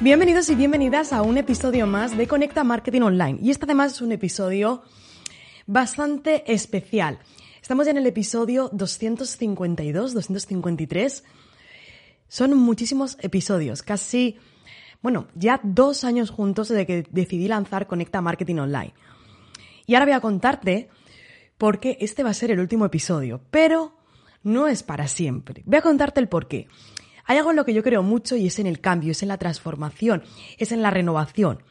Bienvenidos y bienvenidas a un episodio más de Conecta Marketing Online. Y este además es un episodio bastante especial. Estamos ya en el episodio 252, 253. Son muchísimos episodios, casi, bueno, ya dos años juntos desde que decidí lanzar Conecta Marketing Online. Y ahora voy a contarte por qué este va a ser el último episodio, pero no es para siempre. Voy a contarte el por qué. Hay algo en lo que yo creo mucho y es en el cambio, es en la transformación, es en la renovación.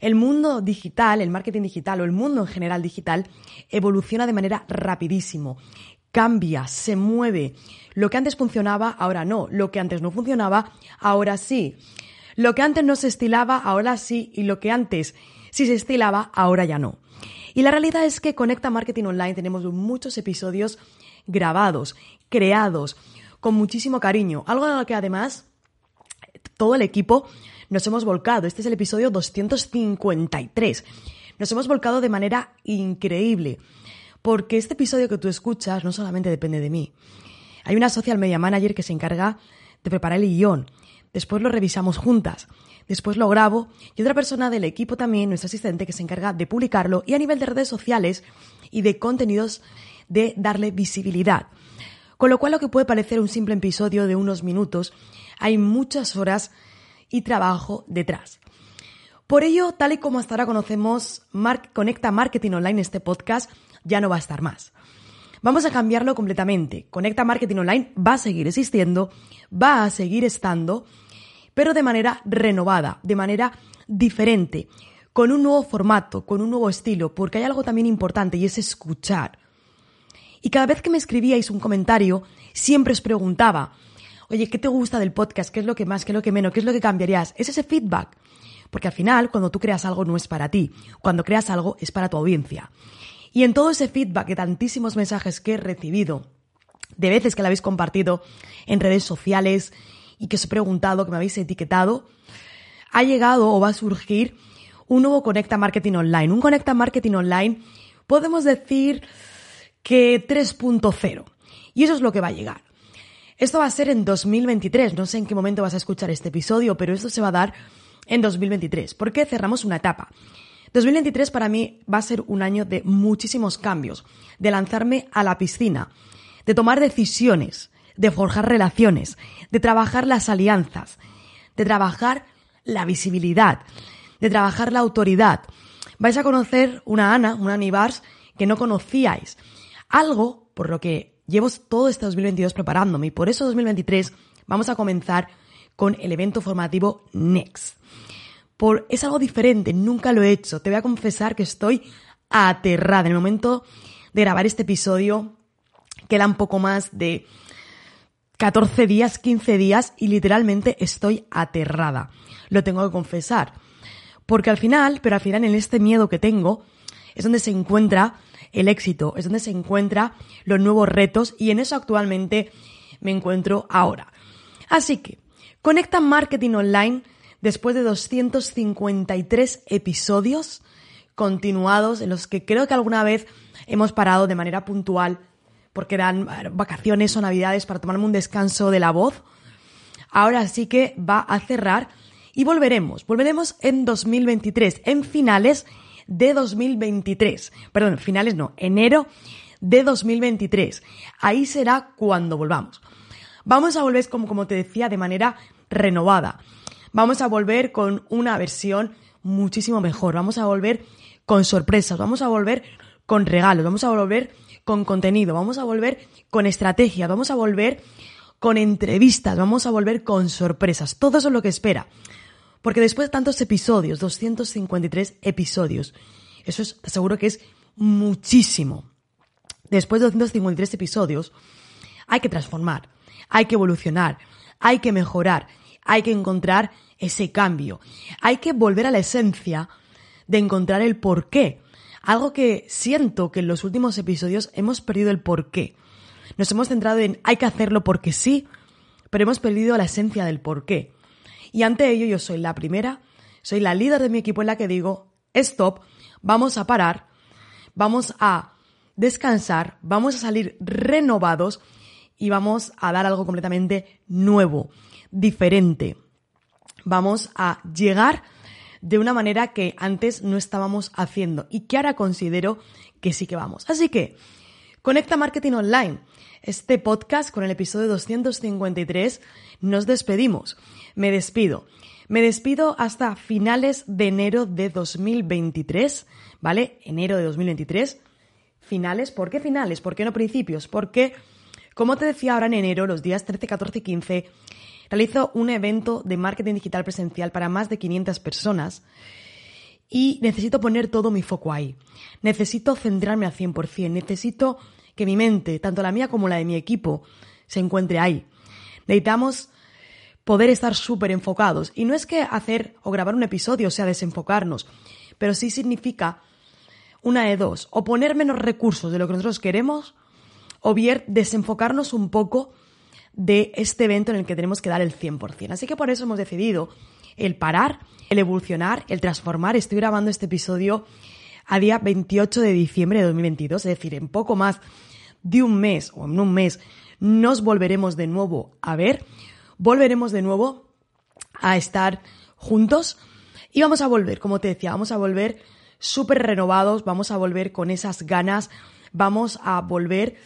El mundo digital, el marketing digital o el mundo en general digital evoluciona de manera rapidísimo, cambia, se mueve. Lo que antes funcionaba, ahora no. Lo que antes no funcionaba, ahora sí. Lo que antes no se estilaba, ahora sí. Y lo que antes sí se estilaba, ahora ya no. Y la realidad es que Conecta Marketing Online tenemos muchos episodios grabados, creados, con muchísimo cariño. Algo en lo que además todo el equipo nos hemos volcado. Este es el episodio 253. Nos hemos volcado de manera increíble. Porque este episodio que tú escuchas no solamente depende de mí. Hay una social media manager que se encarga de preparar el guion. Después lo revisamos juntas. Después lo grabo y otra persona del equipo también, nuestro asistente, que se encarga de publicarlo y a nivel de redes sociales y de contenidos de darle visibilidad. Con lo cual lo que puede parecer un simple episodio de unos minutos, hay muchas horas y trabajo detrás. Por ello, tal y como hasta ahora conocemos Conecta Marketing Online, este podcast, ya no va a estar más. Vamos a cambiarlo completamente. Conecta Marketing Online va a seguir existiendo, va a seguir estando, pero de manera renovada, de manera diferente, con un nuevo formato, con un nuevo estilo, porque hay algo también importante y es escuchar. Y cada vez que me escribíais un comentario, siempre os preguntaba, oye, ¿qué te gusta del podcast? ¿Qué es lo que más? ¿Qué es lo que menos? ¿Qué es lo que cambiarías? Es ese feedback. Porque al final, cuando tú creas algo, no es para ti. Cuando creas algo, es para tu audiencia. Y en todo ese feedback de tantísimos mensajes que he recibido, de veces que lo habéis compartido en redes sociales y que os he preguntado, que me habéis etiquetado, ha llegado o va a surgir un nuevo Conecta Marketing Online. Un Conecta Marketing Online, podemos decir, que 3.0. Y eso es lo que va a llegar. Esto va a ser en 2023. No sé en qué momento vas a escuchar este episodio, pero esto se va a dar en 2023. Porque cerramos una etapa. 2023 para mí va a ser un año de muchísimos cambios, de lanzarme a la piscina, de tomar decisiones, de forjar relaciones, de trabajar las alianzas, de trabajar la visibilidad, de trabajar la autoridad. Vais a conocer una Ana, una Anibars, que no conocíais algo por lo que llevo todo este 2022 preparándome y por eso 2023 vamos a comenzar con el evento formativo Next. Por, es algo diferente, nunca lo he hecho. Te voy a confesar que estoy aterrada. En el momento de grabar este episodio quedan poco más de 14 días, 15 días y literalmente estoy aterrada. Lo tengo que confesar. Porque al final, pero al final en este miedo que tengo, es donde se encuentra el éxito, es donde se encuentra los nuevos retos y en eso actualmente me encuentro ahora. Así que, Conecta Marketing Online después de 253 episodios continuados en los que creo que alguna vez hemos parado de manera puntual porque eran vacaciones o navidades para tomarme un descanso de la voz. Ahora sí que va a cerrar y volveremos. Volveremos en 2023, en finales de 2023. Perdón, finales no, enero de 2023. Ahí será cuando volvamos. Vamos a volver, como, como te decía, de manera renovada. Vamos a volver con una versión muchísimo mejor. Vamos a volver con sorpresas. Vamos a volver con regalos. Vamos a volver con contenido. Vamos a volver con estrategia. Vamos a volver con entrevistas. Vamos a volver con sorpresas. Todo eso es lo que espera. Porque después de tantos episodios, 253 episodios, eso es, te aseguro que es muchísimo. Después de 253 episodios, hay que transformar, hay que evolucionar, hay que mejorar, hay que encontrar ese cambio. Hay que volver a la esencia de encontrar el porqué. Algo que siento que en los últimos episodios hemos perdido el porqué. Nos hemos centrado en hay que hacerlo porque sí, pero hemos perdido la esencia del porqué. Y ante ello yo soy la primera, soy la líder de mi equipo en la que digo, stop, vamos a parar, vamos a descansar, vamos a salir renovados y vamos a dar algo completamente nuevo, diferente. Vamos a llegar de una manera que antes no estábamos haciendo y que ahora considero que sí que vamos. Así que, Conecta Marketing Online. Este podcast con el episodio 253 nos despedimos. Me despido. Me despido hasta finales de enero de 2023, ¿vale? Enero de 2023. Finales, ¿por qué finales? ¿Por qué no principios? Porque, como te decía ahora en enero, los días 13, 14 y 15, realizo un evento de marketing digital presencial para más de 500 personas y necesito poner todo mi foco ahí. Necesito centrarme al 100%, necesito que mi mente, tanto la mía como la de mi equipo, se encuentre ahí. Necesitamos poder estar súper enfocados. Y no es que hacer o grabar un episodio sea desenfocarnos, pero sí significa una de dos, o poner menos recursos de lo que nosotros queremos, o bien desenfocarnos un poco de este evento en el que tenemos que dar el 100%. Así que por eso hemos decidido el parar, el evolucionar, el transformar. Estoy grabando este episodio a día 28 de diciembre de 2022, es decir, en poco más de un mes o en un mes nos volveremos de nuevo a ver, volveremos de nuevo a estar juntos y vamos a volver, como te decía, vamos a volver súper renovados, vamos a volver con esas ganas, vamos a volver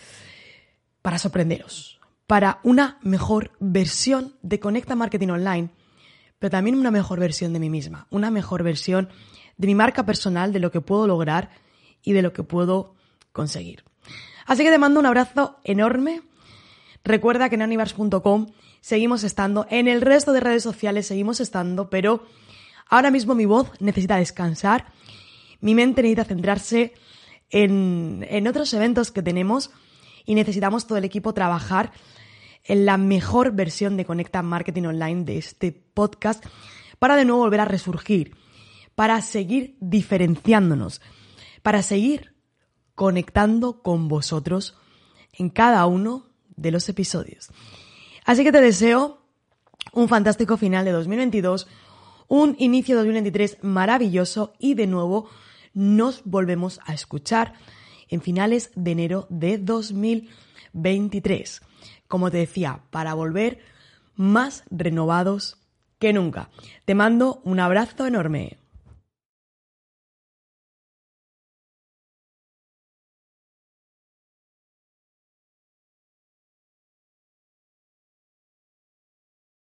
para sorprenderos para una mejor versión de Conecta Marketing Online, pero también una mejor versión de mí misma, una mejor versión de mi marca personal, de lo que puedo lograr y de lo que puedo conseguir. Así que te mando un abrazo enorme. Recuerda que en anivars.com seguimos estando, en el resto de redes sociales seguimos estando, pero ahora mismo mi voz necesita descansar, mi mente necesita centrarse en, en otros eventos que tenemos y necesitamos todo el equipo trabajar en la mejor versión de Conecta Marketing Online de este podcast para de nuevo volver a resurgir, para seguir diferenciándonos, para seguir conectando con vosotros en cada uno de los episodios. Así que te deseo un fantástico final de 2022, un inicio de 2023 maravilloso y de nuevo nos volvemos a escuchar en finales de enero de 2023 como te decía, para volver más renovados que nunca. Te mando un abrazo enorme.